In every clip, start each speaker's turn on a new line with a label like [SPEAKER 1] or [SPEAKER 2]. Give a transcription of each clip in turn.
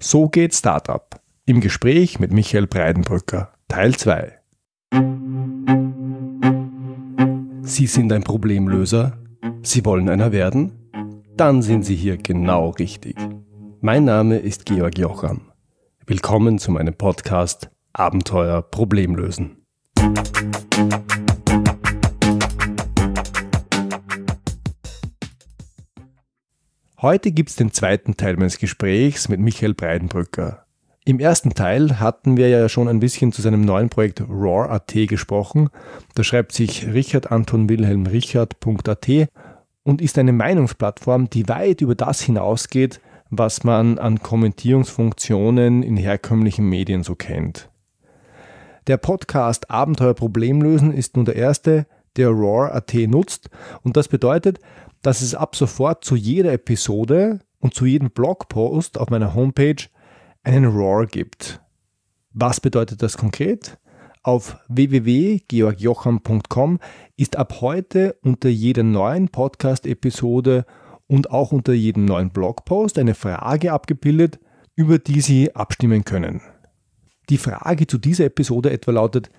[SPEAKER 1] So geht Startup. Im Gespräch mit Michael Breidenbrücker. Teil 2. Sie sind ein Problemlöser? Sie wollen einer werden? Dann sind Sie hier genau richtig. Mein Name ist Georg Jocham. Willkommen zu meinem Podcast Abenteuer Problemlösen. Heute gibt es den zweiten Teil meines Gesprächs mit Michael Breidenbrücker. Im ersten Teil hatten wir ja schon ein bisschen zu seinem neuen Projekt Roar.at gesprochen. Da schreibt sich Richard Anton Wilhelm Richard.at und ist eine Meinungsplattform, die weit über das hinausgeht, was man an Kommentierungsfunktionen in herkömmlichen Medien so kennt. Der Podcast Abenteuer Problemlösen ist nun der erste, der Roar.at nutzt und das bedeutet, dass es ab sofort zu jeder Episode und zu jedem Blogpost auf meiner Homepage einen Roar gibt. Was bedeutet das konkret? Auf www.georgjocham.com ist ab heute unter jeder neuen Podcast-Episode und auch unter jedem neuen Blogpost eine Frage abgebildet, über die Sie abstimmen können. Die Frage zu dieser Episode etwa lautet,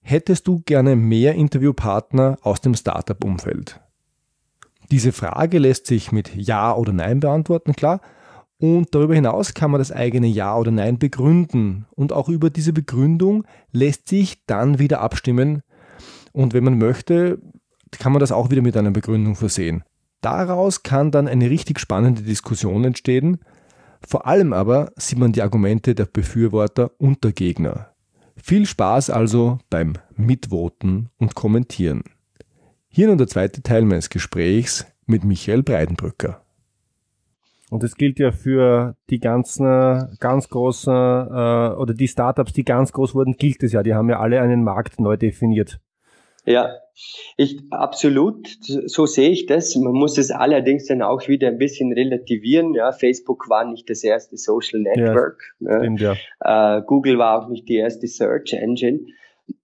[SPEAKER 1] hättest du gerne mehr Interviewpartner aus dem Startup-Umfeld? Diese Frage lässt sich mit Ja oder Nein beantworten, klar. Und darüber hinaus kann man das eigene Ja oder Nein begründen. Und auch über diese Begründung lässt sich dann wieder abstimmen. Und wenn man möchte, kann man das auch wieder mit einer Begründung versehen. Daraus kann dann eine richtig spannende Diskussion entstehen. Vor allem aber sieht man die Argumente der Befürworter und der Gegner. Viel Spaß also beim Mitvoten und Kommentieren. Hier nun der zweite Teil meines Gesprächs mit Michael Breidenbrücker.
[SPEAKER 2] Und das gilt ja für die ganzen ganz großen äh, oder die Startups, die ganz groß wurden, gilt es ja. Die haben ja alle einen Markt neu definiert.
[SPEAKER 3] Ja, ich absolut, so sehe ich das. Man muss es allerdings dann auch wieder ein bisschen relativieren. Ja, Facebook war nicht das erste Social Network. Ja, stimmt, ja. Äh, Google war auch nicht die erste Search Engine.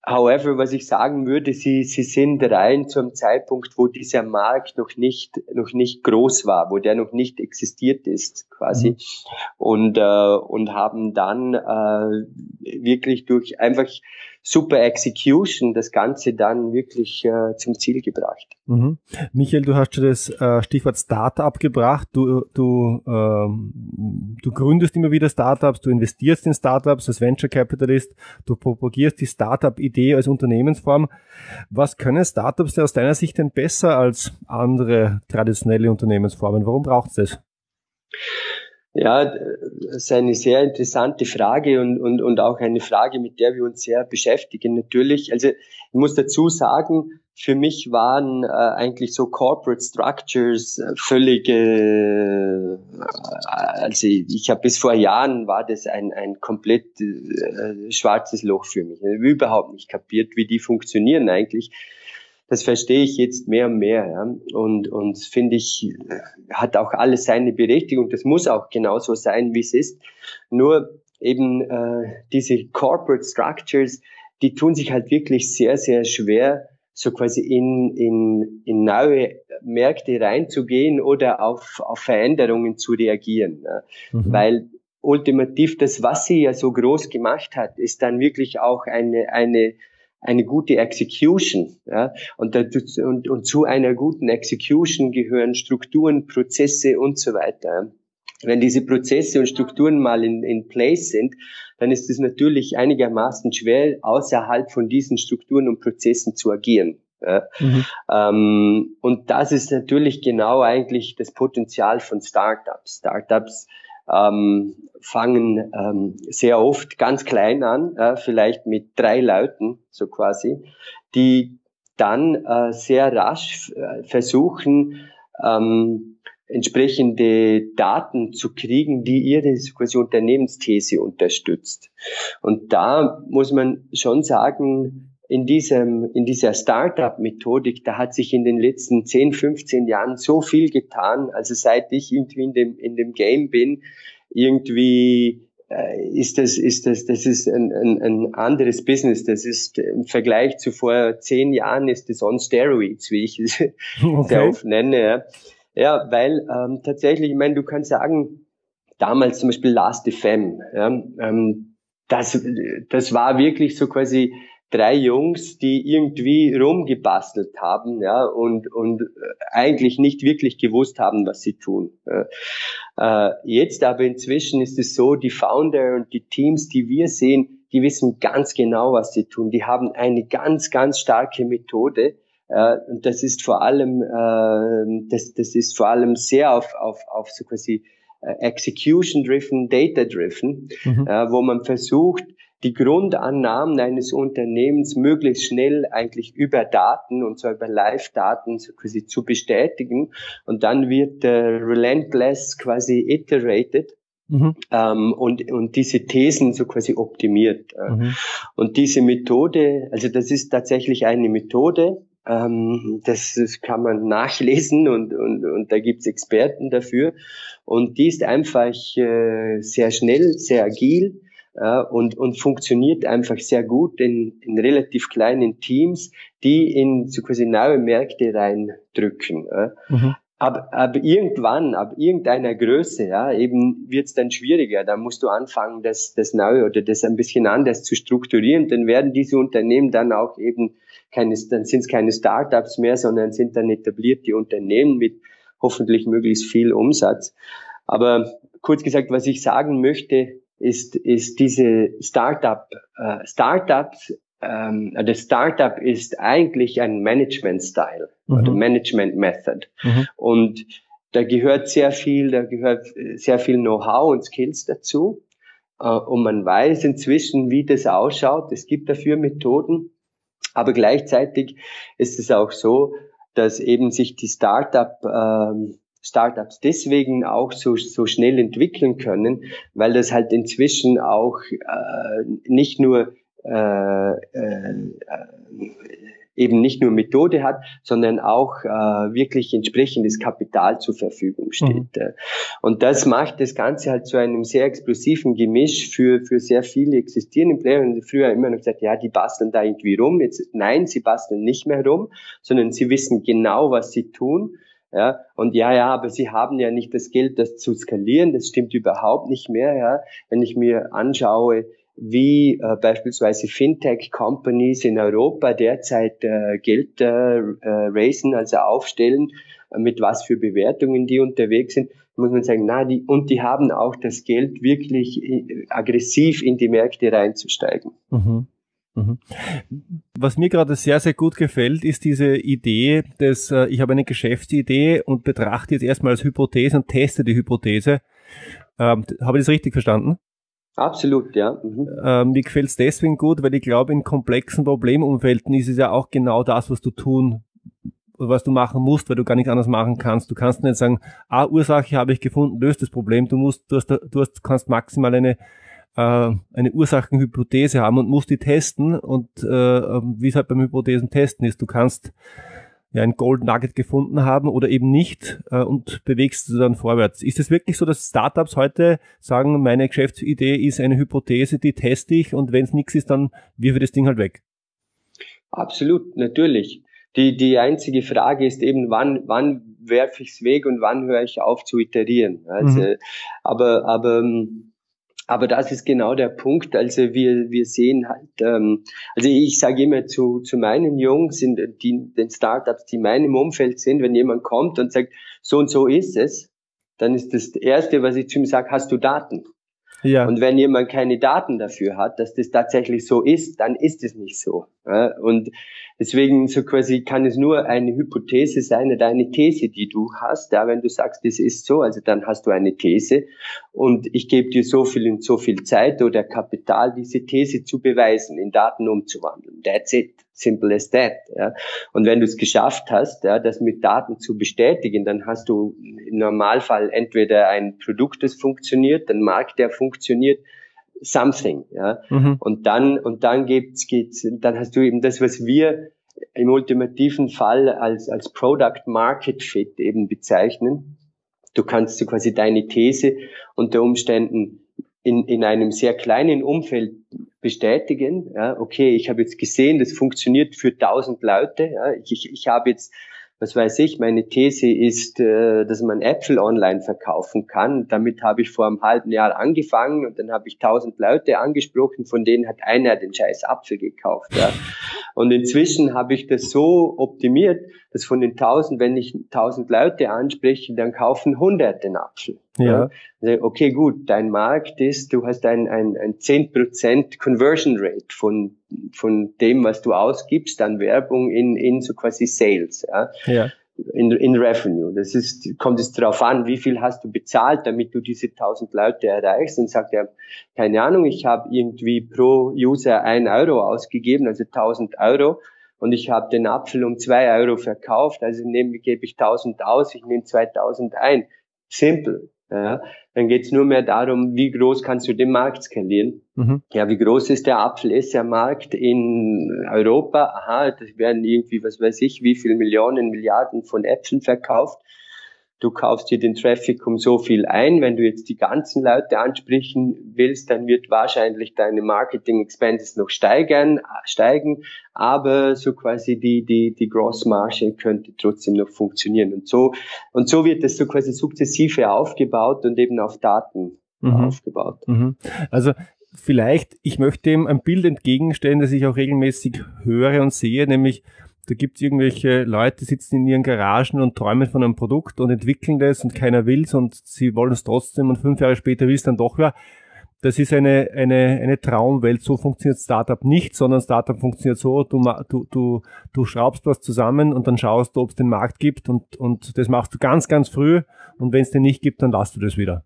[SPEAKER 3] However, was ich sagen würde, sie, sie sind rein zu einem Zeitpunkt, wo dieser Markt noch nicht, noch nicht groß war, wo der noch nicht existiert ist, quasi. Mhm. Und, äh, und haben dann äh, wirklich durch einfach super Execution das Ganze dann wirklich äh, zum Ziel gebracht.
[SPEAKER 2] Mhm. Michael, du hast schon das äh, Stichwort Startup gebracht. Du, du, ähm, du gründest immer wieder Startups, du investierst in Startups als Venture Capitalist, du propagierst die Startup-Idee als Unternehmensform. Was können Startups aus deiner Sicht denn besser als andere traditionelle Unternehmensformen? Warum braucht es das?
[SPEAKER 3] Ja, das ist eine sehr interessante Frage und, und, und auch eine Frage, mit der wir uns sehr beschäftigen. Natürlich, also ich muss dazu sagen, für mich waren äh, eigentlich so Corporate Structures äh, völlige, äh, also ich habe bis vor Jahren war das ein, ein komplett äh, schwarzes Loch für mich. Ich habe überhaupt nicht kapiert, wie die funktionieren eigentlich das verstehe ich jetzt mehr und mehr. Ja. Und, und finde ich, hat auch alles seine Berechtigung. Das muss auch genauso sein, wie es ist. Nur eben äh, diese Corporate Structures, die tun sich halt wirklich sehr, sehr schwer, so quasi in, in, in neue Märkte reinzugehen oder auf, auf Veränderungen zu reagieren. Ja. Mhm. Weil ultimativ das, was sie ja so groß gemacht hat, ist dann wirklich auch eine, eine eine gute Execution. Ja? Und, und, und zu einer guten Execution gehören Strukturen, Prozesse und so weiter. Wenn diese Prozesse und Strukturen mal in, in place sind, dann ist es natürlich einigermaßen schwer, außerhalb von diesen Strukturen und Prozessen zu agieren. Ja? Mhm. Ähm, und das ist natürlich genau eigentlich das Potenzial von Startups. Startups ähm, fangen ähm, sehr oft ganz klein an, äh, vielleicht mit drei Leuten, so quasi, die dann äh, sehr rasch äh, versuchen, ähm, entsprechende Daten zu kriegen, die ihre quasi Unternehmensthese unterstützt. Und da muss man schon sagen, in diesem, in dieser Startup-Methodik, da hat sich in den letzten 10, 15 Jahren so viel getan. Also seit ich irgendwie in dem, in dem Game bin, irgendwie äh, ist das, ist das, das ist ein, ein, ein anderes Business. Das ist im Vergleich zu vor zehn Jahren ist das on steroids, wie ich es okay. sehr oft nenne. Ja, ja weil ähm, tatsächlich, ich meine, du kannst sagen, damals zum Beispiel Last FM. Ja, ähm, das, das war wirklich so quasi drei Jungs, die irgendwie rumgebastelt haben, ja, und, und eigentlich nicht wirklich gewusst haben, was sie tun. Äh, jetzt aber inzwischen ist es so, die Founder und die Teams, die wir sehen, die wissen ganz genau, was sie tun. Die haben eine ganz, ganz starke Methode. Äh, und das ist vor allem, äh, das, das ist vor allem sehr auf, auf, auf so quasi äh, Execution-driven, Data-driven, mhm. äh, wo man versucht, die Grundannahmen eines Unternehmens möglichst schnell eigentlich über Daten und zwar über Live-Daten quasi zu bestätigen und dann wird äh, relentless quasi iterated Mhm. Ähm, und, und diese Thesen so quasi optimiert. Mhm. Und diese Methode, also das ist tatsächlich eine Methode, ähm, das, das kann man nachlesen und, und, und da gibt's Experten dafür. Und die ist einfach äh, sehr schnell, sehr agil äh, und, und funktioniert einfach sehr gut in, in relativ kleinen Teams, die in so quasi neue Märkte reindrücken. Äh. Mhm ab, ab irgendwann, ab irgendeiner Größe, ja, eben wird's dann schwieriger. Da musst du anfangen, das, das neu oder das ein bisschen anders zu strukturieren. Dann werden diese Unternehmen dann auch eben keine, dann sind es keine Startups mehr, sondern sind dann etablierte Unternehmen mit hoffentlich möglichst viel Umsatz. Aber kurz gesagt, was ich sagen möchte, ist, ist diese Startup, äh, Startups ähm, das Startup ist eigentlich ein Management-Style mhm. oder Management-Method. Mhm. Und da gehört sehr viel, da gehört sehr viel Know-how und Skills dazu. Äh, und man weiß inzwischen, wie das ausschaut. Es gibt dafür Methoden. Aber gleichzeitig ist es auch so, dass eben sich die Startup, ähm, Startups deswegen auch so, so schnell entwickeln können, weil das halt inzwischen auch äh, nicht nur äh, äh, eben nicht nur Methode hat, sondern auch äh, wirklich entsprechendes Kapital zur Verfügung steht. Mhm. Und das macht das Ganze halt zu einem sehr explosiven Gemisch für, für sehr viele existierende Player. Und früher immer noch gesagt, ja, die basteln da irgendwie rum. Jetzt, nein, sie basteln nicht mehr rum, sondern sie wissen genau, was sie tun. Ja, und ja, ja, aber sie haben ja nicht das Geld, das zu skalieren. Das stimmt überhaupt nicht mehr. Ja, wenn ich mir anschaue, wie äh, beispielsweise Fintech-Companies in Europa derzeit äh, Geld äh, äh, raisen, also aufstellen, äh, mit was für Bewertungen die unterwegs sind, muss man sagen, na, die, und die haben auch das Geld, wirklich äh, aggressiv in die Märkte reinzusteigen. Mhm.
[SPEAKER 2] Mhm. Was mir gerade sehr, sehr gut gefällt, ist diese Idee, dass äh, ich habe eine Geschäftsidee und betrachte jetzt erstmal als Hypothese und teste die Hypothese. Ähm, habe ich das richtig verstanden?
[SPEAKER 3] Absolut, ja. Mhm.
[SPEAKER 2] Ähm, mir gefällt es deswegen gut, weil ich glaube, in komplexen Problemumfelden ist es ja auch genau das, was du tun, was du machen musst, weil du gar nichts anderes machen kannst. Du kannst nicht sagen, ah, Ursache habe ich gefunden, löst das Problem. Du musst, du hast, du hast, kannst maximal eine eine Ursachenhypothese haben und musst die testen und äh, ähm, wie es halt beim Hypothesen testen ist, du kannst ja, ein Gold Nugget gefunden haben oder eben nicht äh, und bewegst du dann vorwärts. Ist es wirklich so, dass Startups heute sagen, meine Geschäftsidee ist eine Hypothese, die teste ich und wenn es nichts ist, dann wirf ich das Ding halt weg?
[SPEAKER 3] Absolut, natürlich. Die, die einzige Frage ist eben, wann, wann werfe ich es weg und wann höre ich auf zu iterieren. Also, mhm. aber, aber ähm, aber das ist genau der Punkt. Also wir, wir sehen halt, ähm, also ich sage immer zu, zu meinen Jungs, in die, den Startups, die in meinem Umfeld sind, wenn jemand kommt und sagt, so und so ist es, dann ist das Erste, was ich zu ihm sage, hast du Daten? Ja. Und wenn jemand keine Daten dafür hat, dass das tatsächlich so ist, dann ist es nicht so. Und deswegen so quasi kann es nur eine Hypothese sein oder eine These, die du hast. Ja? Wenn du sagst, das ist so, also dann hast du eine These und ich gebe dir so viel und so viel Zeit oder Kapital, diese These zu beweisen, in Daten umzuwandeln. That's it. Simple as that. Ja. Und wenn du es geschafft hast, ja, das mit Daten zu bestätigen, dann hast du im Normalfall entweder ein Produkt, das funktioniert, ein Markt, der funktioniert, something. Ja. Mhm. Und dann und dann geht's, geht's, dann hast du eben das, was wir im ultimativen Fall als als Product Market Fit eben bezeichnen. Du kannst so quasi deine These unter Umständen in, in einem sehr kleinen Umfeld bestätigen. Ja, okay, ich habe jetzt gesehen, das funktioniert für tausend Leute. Ja, ich, ich habe jetzt was weiß ich, meine These ist, äh, dass man Äpfel online verkaufen kann. Damit habe ich vor einem halben Jahr angefangen und dann habe ich tausend Leute angesprochen, von denen hat einer den scheiß Apfel gekauft. Ja. Und inzwischen habe ich das so optimiert, dass von den tausend, wenn ich tausend Leute anspreche, dann kaufen hundert den Apfel. Ja. ja. Okay, gut, dein Markt ist, du hast ein, ein, ein 10% Conversion Rate von, von dem, was du ausgibst an Werbung in, in so quasi Sales. Ja. ja. In, in Revenue. Das ist, kommt es darauf an, wie viel hast du bezahlt, damit du diese 1000 Leute erreichst. Und sagt er, keine Ahnung, ich habe irgendwie pro User ein Euro ausgegeben, also 1000 Euro und ich habe den Apfel um zwei Euro verkauft, also nehme, gebe ich 1000 aus, ich nehme 2000 ein. Simple. Ja, dann geht's nur mehr darum, wie groß kannst du den Markt skalieren. Mhm. Ja, wie groß ist der Apfel? Ist der Markt in Europa? Aha, das werden irgendwie, was weiß ich, wie viel Millionen, Milliarden von Äpfeln verkauft du kaufst dir den Traffic um so viel ein. Wenn du jetzt die ganzen Leute ansprechen willst, dann wird wahrscheinlich deine Marketing Expenses noch steigern, steigen, aber so quasi die, die, die Grossmarge könnte trotzdem noch funktionieren. Und so, und so wird es so quasi sukzessive aufgebaut und eben auf Daten mhm. aufgebaut.
[SPEAKER 2] Mhm. Also, Vielleicht, ich möchte dem ein Bild entgegenstellen, das ich auch regelmäßig höre und sehe, nämlich da gibt es irgendwelche Leute, die sitzen in ihren Garagen und träumen von einem Produkt und entwickeln das und keiner will's und sie wollen es trotzdem und fünf Jahre später will es dann doch wer. Das ist eine, eine, eine Traumwelt. So funktioniert Startup nicht, sondern Startup funktioniert so, du, du, du, du schraubst was zusammen und dann schaust du, ob es den Markt gibt und, und das machst du ganz, ganz früh und wenn es den nicht gibt, dann lass du das wieder.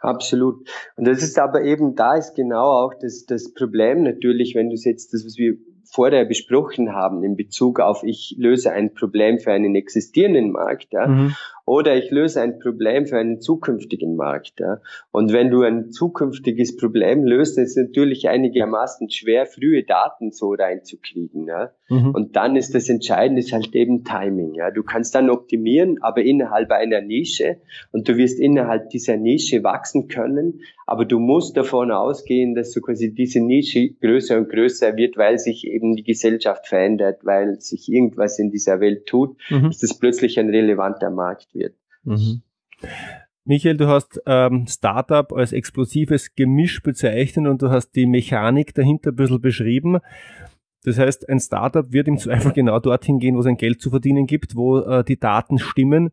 [SPEAKER 3] Absolut. Und das ist aber eben, da ist genau auch das, das Problem natürlich, wenn du jetzt das, was wir vorher besprochen haben in Bezug auf, ich löse ein Problem für einen existierenden Markt ja, mhm. Oder ich löse ein Problem für einen zukünftigen Markt. Ja. Und wenn du ein zukünftiges Problem löst, ist es natürlich einigermaßen schwer, frühe Daten so reinzukriegen. Ja. Mhm. Und dann ist das Entscheidende ist halt eben Timing. Ja. Du kannst dann optimieren, aber innerhalb einer Nische und du wirst innerhalb dieser Nische wachsen können, aber du musst davon ausgehen, dass so quasi diese Nische größer und größer wird, weil sich eben die Gesellschaft verändert, weil sich irgendwas in dieser Welt tut, mhm. dass das plötzlich ein relevanter Markt wird. Mhm.
[SPEAKER 2] Michael, du hast ähm, Startup als explosives Gemisch bezeichnet und du hast die Mechanik dahinter ein bisschen beschrieben. Das heißt, ein Startup wird im Zweifel genau dorthin gehen, wo es ein Geld zu verdienen gibt, wo äh, die Daten stimmen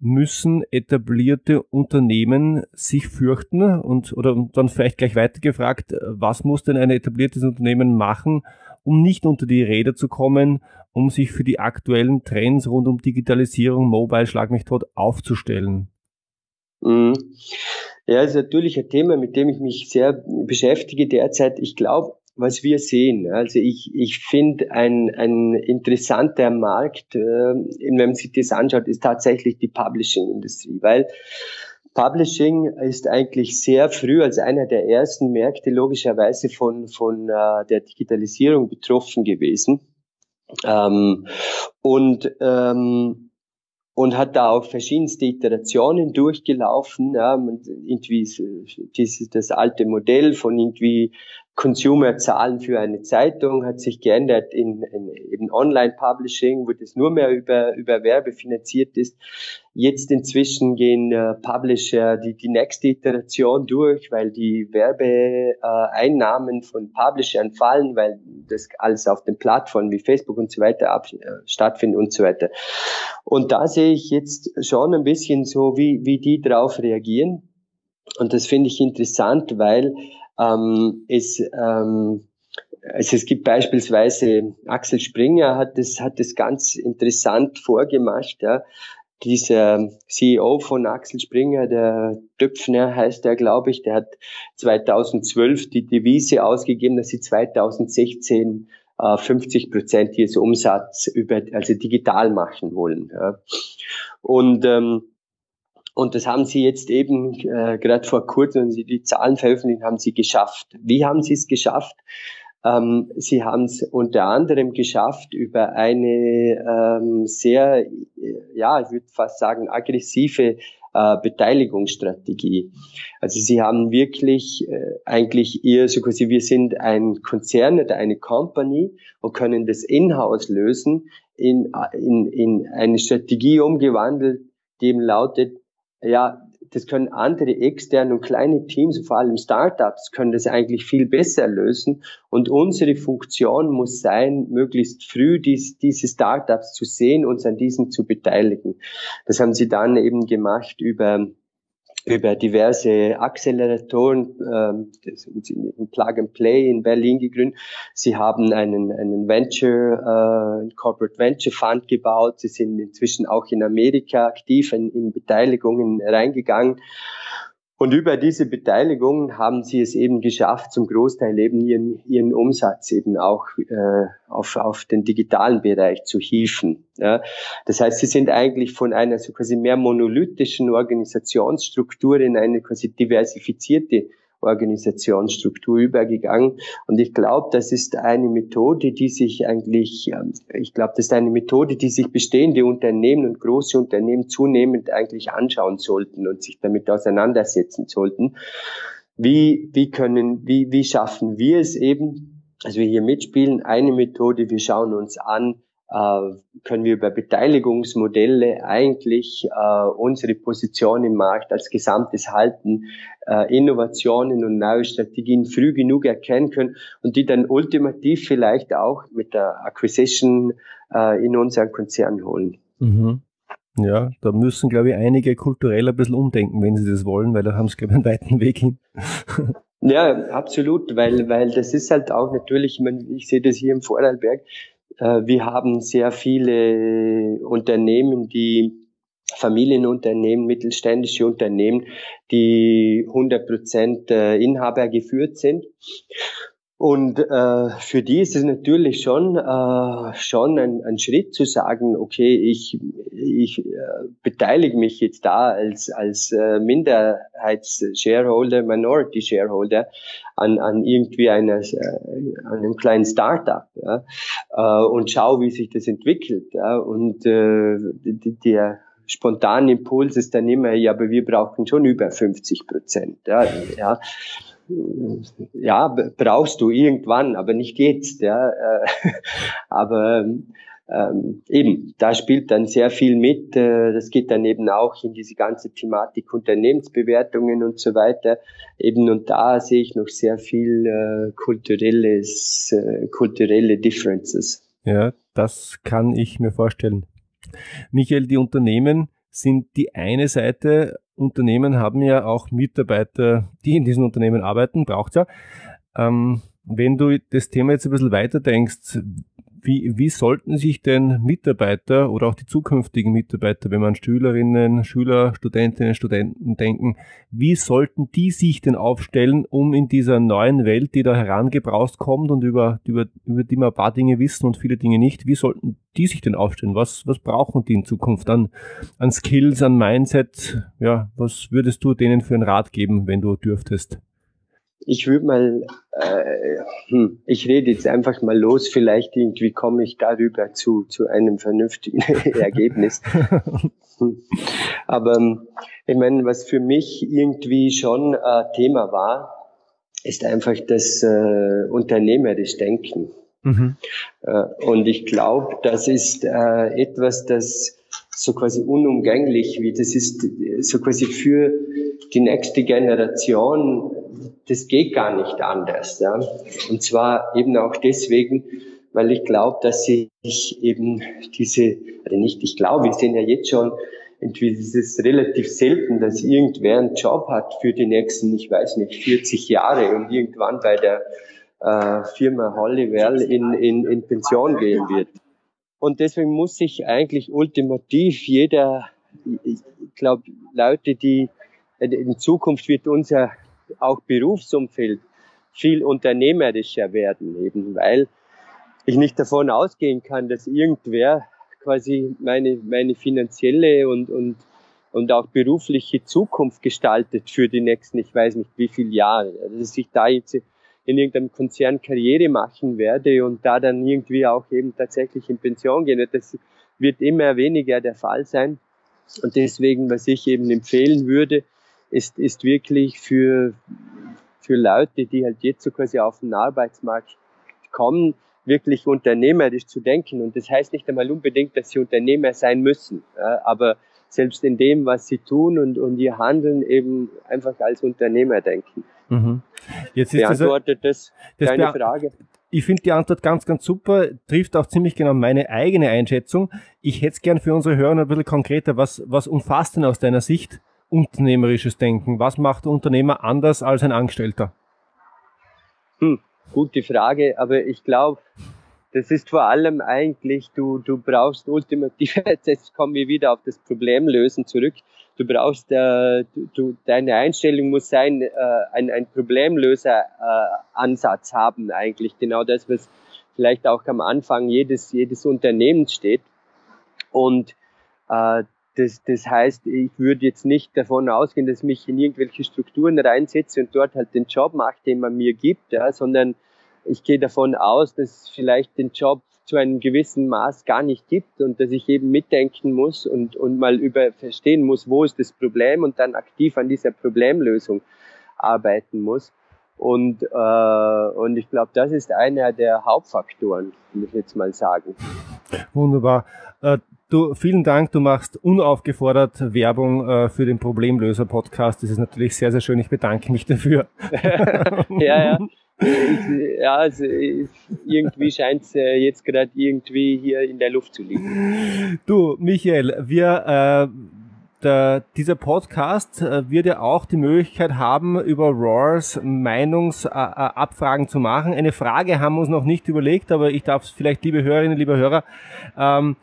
[SPEAKER 2] müssen etablierte Unternehmen sich fürchten und oder dann vielleicht gleich weitergefragt, was muss denn ein etabliertes Unternehmen machen, um nicht unter die Räder zu kommen, um sich für die aktuellen Trends rund um Digitalisierung, Mobile, Schlag mich tot aufzustellen?
[SPEAKER 3] Mhm. Ja, ist natürlich ein Thema, mit dem ich mich sehr beschäftige derzeit. Ich glaube, was wir sehen. Also ich, ich finde, ein, ein interessanter Markt, äh, wenn man sich das anschaut, ist tatsächlich die Publishing-Industrie, weil Publishing ist eigentlich sehr früh als einer der ersten Märkte logischerweise von, von äh, der Digitalisierung betroffen gewesen. Ähm, und ähm, und hat da auch verschiedenste Iterationen durchgelaufen. Ja, irgendwie dieses, das alte Modell von irgendwie Consumer-Zahlen für eine Zeitung hat sich geändert in, in eben Online-Publishing, wo das nur mehr über, über Werbe finanziert ist. Jetzt inzwischen gehen äh, Publisher die, die nächste Iteration durch, weil die Werbeeinnahmen äh, von Publishern fallen, weil das alles auf den Plattformen wie Facebook und so weiter ab, äh, stattfindet und so weiter. Und da sehe ich jetzt schon ein bisschen so, wie, wie die drauf reagieren. Und das finde ich interessant, weil ähm, es, ähm, also es gibt beispielsweise Axel Springer hat das, hat das ganz interessant vorgemacht. Ja. Dieser CEO von Axel Springer, der Döpfner heißt er, glaube ich, der hat 2012 die Devise ausgegeben, dass sie 2016 äh, 50 Prozent ihres Umsatz über, also digital machen wollen. Ja. Und ähm, und das haben sie jetzt eben äh, gerade vor kurzem, wenn sie die Zahlen veröffentlichen, haben sie geschafft. Wie haben sie es geschafft? Ähm, sie haben es unter anderem geschafft über eine ähm, sehr, ja, ich würde fast sagen, aggressive äh, Beteiligungsstrategie. Also sie haben wirklich äh, eigentlich eher so quasi, wir sind ein Konzern oder eine Company und können das in-house lösen, in, in, in eine Strategie umgewandelt, die eben lautet, ja, das können andere externe und kleine Teams, vor allem Startups, können das eigentlich viel besser lösen. Und unsere Funktion muss sein, möglichst früh dies, diese Startups zu sehen, uns an diesen zu beteiligen. Das haben sie dann eben gemacht über über diverse Acceleratoren, ähm, in Plug and Play in Berlin gegründet. Sie haben einen, einen Venture, äh, Corporate Venture Fund gebaut. Sie sind inzwischen auch in Amerika aktiv in, in Beteiligungen reingegangen. Und über diese Beteiligung haben sie es eben geschafft, zum Großteil eben ihren, ihren Umsatz eben auch äh, auf, auf den digitalen Bereich zu hieven. Ja. Das heißt, sie sind eigentlich von einer so quasi mehr monolithischen Organisationsstruktur in eine quasi diversifizierte Organisationsstruktur übergegangen. Und ich glaube, das ist eine Methode, die sich eigentlich, ähm, ich glaube, das ist eine Methode, die sich bestehende Unternehmen und große Unternehmen zunehmend eigentlich anschauen sollten und sich damit auseinandersetzen sollten. Wie, wie können, wie, wie schaffen wir es eben, also wir hier mitspielen, eine Methode, wir schauen uns an, können wir über Beteiligungsmodelle eigentlich äh, unsere Position im Markt als Gesamtes halten, äh, Innovationen und neue Strategien früh genug erkennen können und die dann ultimativ vielleicht auch mit der Acquisition äh, in unseren Konzern holen.
[SPEAKER 2] Mhm. Ja, da müssen, glaube ich, einige kulturell ein bisschen umdenken, wenn sie das wollen, weil da haben sie, glaube ich, einen weiten Weg hin.
[SPEAKER 3] ja, absolut, weil, weil das ist halt auch natürlich, ich, meine, ich sehe das hier im Vorarlberg, äh, wir haben sehr viele Unternehmen, die Familienunternehmen, mittelständische Unternehmen, die 100 Prozent äh, Inhaber geführt sind. Und äh, für die ist es natürlich schon, äh, schon ein, ein Schritt zu sagen, okay, ich, ich äh, beteilige mich jetzt da als, als äh, Minderheits-Shareholder, Minority-Shareholder an, an irgendwie einer, äh, einem kleinen Startup ja, äh, und schaue, wie sich das entwickelt. Ja, und äh, der spontane Impuls ist dann immer, ja, aber wir brauchen schon über 50 Prozent. Ja, ja ja, brauchst du irgendwann, aber nicht jetzt. Ja. Äh, aber ähm, eben, da spielt dann sehr viel mit. Äh, das geht dann eben auch in diese ganze Thematik Unternehmensbewertungen und so weiter. Eben und da sehe ich noch sehr viel äh, kulturelles, äh, kulturelle Differences.
[SPEAKER 2] Ja, das kann ich mir vorstellen. Michael, die Unternehmen sind die eine Seite Unternehmen haben ja auch Mitarbeiter, die in diesen Unternehmen arbeiten, braucht ja. Ähm, wenn du das Thema jetzt ein bisschen weiter denkst, wie, wie sollten sich denn Mitarbeiter oder auch die zukünftigen Mitarbeiter, wenn man Schülerinnen, Schüler, Studentinnen, Studenten denken, wie sollten die sich denn aufstellen, um in dieser neuen Welt, die da herangebraust kommt und über, über, über die wir ein paar Dinge wissen und viele Dinge nicht, wie sollten die sich denn aufstellen? Was, was brauchen die in Zukunft an, an Skills, an Mindset? Ja, was würdest du denen für einen Rat geben, wenn du dürftest?
[SPEAKER 3] Ich würde mal, äh, hm, ich rede jetzt einfach mal los, vielleicht irgendwie komme ich darüber zu, zu einem vernünftigen Ergebnis. Aber ähm, ich meine, was für mich irgendwie schon äh, Thema war, ist einfach das äh, unternehmerisch Denken. Mhm. Äh, und ich glaube, das ist äh, etwas, das so quasi unumgänglich wie das ist so quasi für die nächste Generation das geht gar nicht anders. Ja. Und zwar eben auch deswegen, weil ich glaube, dass sich eben diese, also nicht ich glaube, wir sehen ja jetzt schon, irgendwie ist es relativ selten, dass irgendwer einen Job hat für die nächsten, ich weiß nicht, 40 Jahre und irgendwann bei der äh, Firma Hollywell in, in, in Pension gehen wird. Und deswegen muss sich eigentlich ultimativ jeder, ich glaube, Leute, die in Zukunft wird unser auch Berufsumfeld viel unternehmerischer werden, eben weil ich nicht davon ausgehen kann, dass irgendwer quasi meine, meine finanzielle und, und, und auch berufliche Zukunft gestaltet für die nächsten, ich weiß nicht wie viele Jahre. Dass ich da jetzt in irgendeinem Konzern Karriere machen werde und da dann irgendwie auch eben tatsächlich in Pension gehen. Das wird immer weniger der Fall sein. Und deswegen, was ich eben empfehlen würde, ist, ist wirklich für, für Leute, die halt jetzt so quasi auf den Arbeitsmarkt kommen, wirklich unternehmerisch zu denken. Und das heißt nicht einmal unbedingt, dass sie Unternehmer sein müssen, aber selbst in dem, was sie tun und, und ihr Handeln eben einfach als Unternehmer denken. Mhm. Jetzt ist Beantwortet das, das deine Frage?
[SPEAKER 2] Ich finde die Antwort ganz, ganz super, trifft auch ziemlich genau meine eigene Einschätzung. Ich hätte es gern für unsere Hörer ein bisschen konkreter. Was, was umfasst denn aus deiner Sicht unternehmerisches Denken? Was macht der Unternehmer anders als ein Angestellter?
[SPEAKER 3] Hm, gute Frage, aber ich glaube, das ist vor allem eigentlich, du, du brauchst ultimativ, jetzt kommen wir wieder auf das Problemlösen zurück, du brauchst, äh, du, deine Einstellung muss sein, äh, ein, ein Problemlöser-Ansatz äh, haben eigentlich, genau das, was vielleicht auch am Anfang jedes, jedes Unternehmens steht. Und äh, das, das heißt, ich würde jetzt nicht davon ausgehen, dass ich mich in irgendwelche Strukturen reinsetze und dort halt den Job mache, den man mir gibt, ja, sondern ich gehe davon aus, dass es vielleicht den Job zu einem gewissen Maß gar nicht gibt und dass ich eben mitdenken muss und, und mal über verstehen muss, wo ist das Problem und dann aktiv an dieser Problemlösung arbeiten muss. Und, äh, und ich glaube, das ist einer der Hauptfaktoren, muss ich jetzt mal sagen.
[SPEAKER 2] Wunderbar. Äh, du, vielen Dank, du machst unaufgefordert Werbung äh, für den Problemlöser-Podcast. Das ist natürlich sehr, sehr schön. Ich bedanke mich dafür.
[SPEAKER 3] ja, ja ja, also irgendwie scheint es äh, jetzt gerade irgendwie hier in der Luft zu liegen.
[SPEAKER 2] Du, Michael, wir, äh, der, dieser Podcast äh, wird ja auch die Möglichkeit haben, über Roars Meinungsabfragen äh, zu machen. Eine Frage haben wir uns noch nicht überlegt, aber ich darf es vielleicht, liebe Hörerinnen, liebe Hörer, ähm,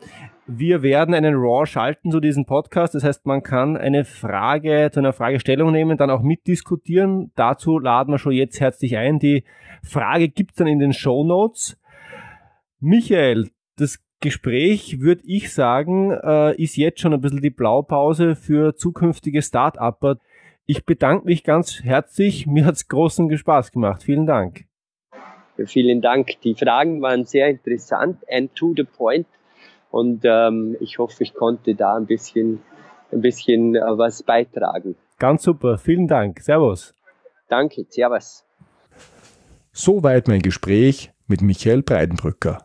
[SPEAKER 2] wir werden einen Raw schalten zu diesem Podcast. Das heißt, man kann eine Frage zu einer Fragestellung nehmen, dann auch mitdiskutieren. Dazu laden wir schon jetzt herzlich ein. Die Frage gibt's dann in den Show Notes. Michael, das Gespräch, würde ich sagen, äh, ist jetzt schon ein bisschen die Blaupause für zukünftige Start-Upper. Ich bedanke mich ganz herzlich. Mir hat's großen Spaß gemacht. Vielen Dank.
[SPEAKER 3] Vielen Dank. Die Fragen waren sehr interessant and to the point. Und ähm, ich hoffe, ich konnte da ein bisschen, ein bisschen äh, was beitragen.
[SPEAKER 2] Ganz super, vielen Dank. Servus.
[SPEAKER 3] Danke, Servus.
[SPEAKER 1] Soweit mein Gespräch mit Michael Breidenbrücker.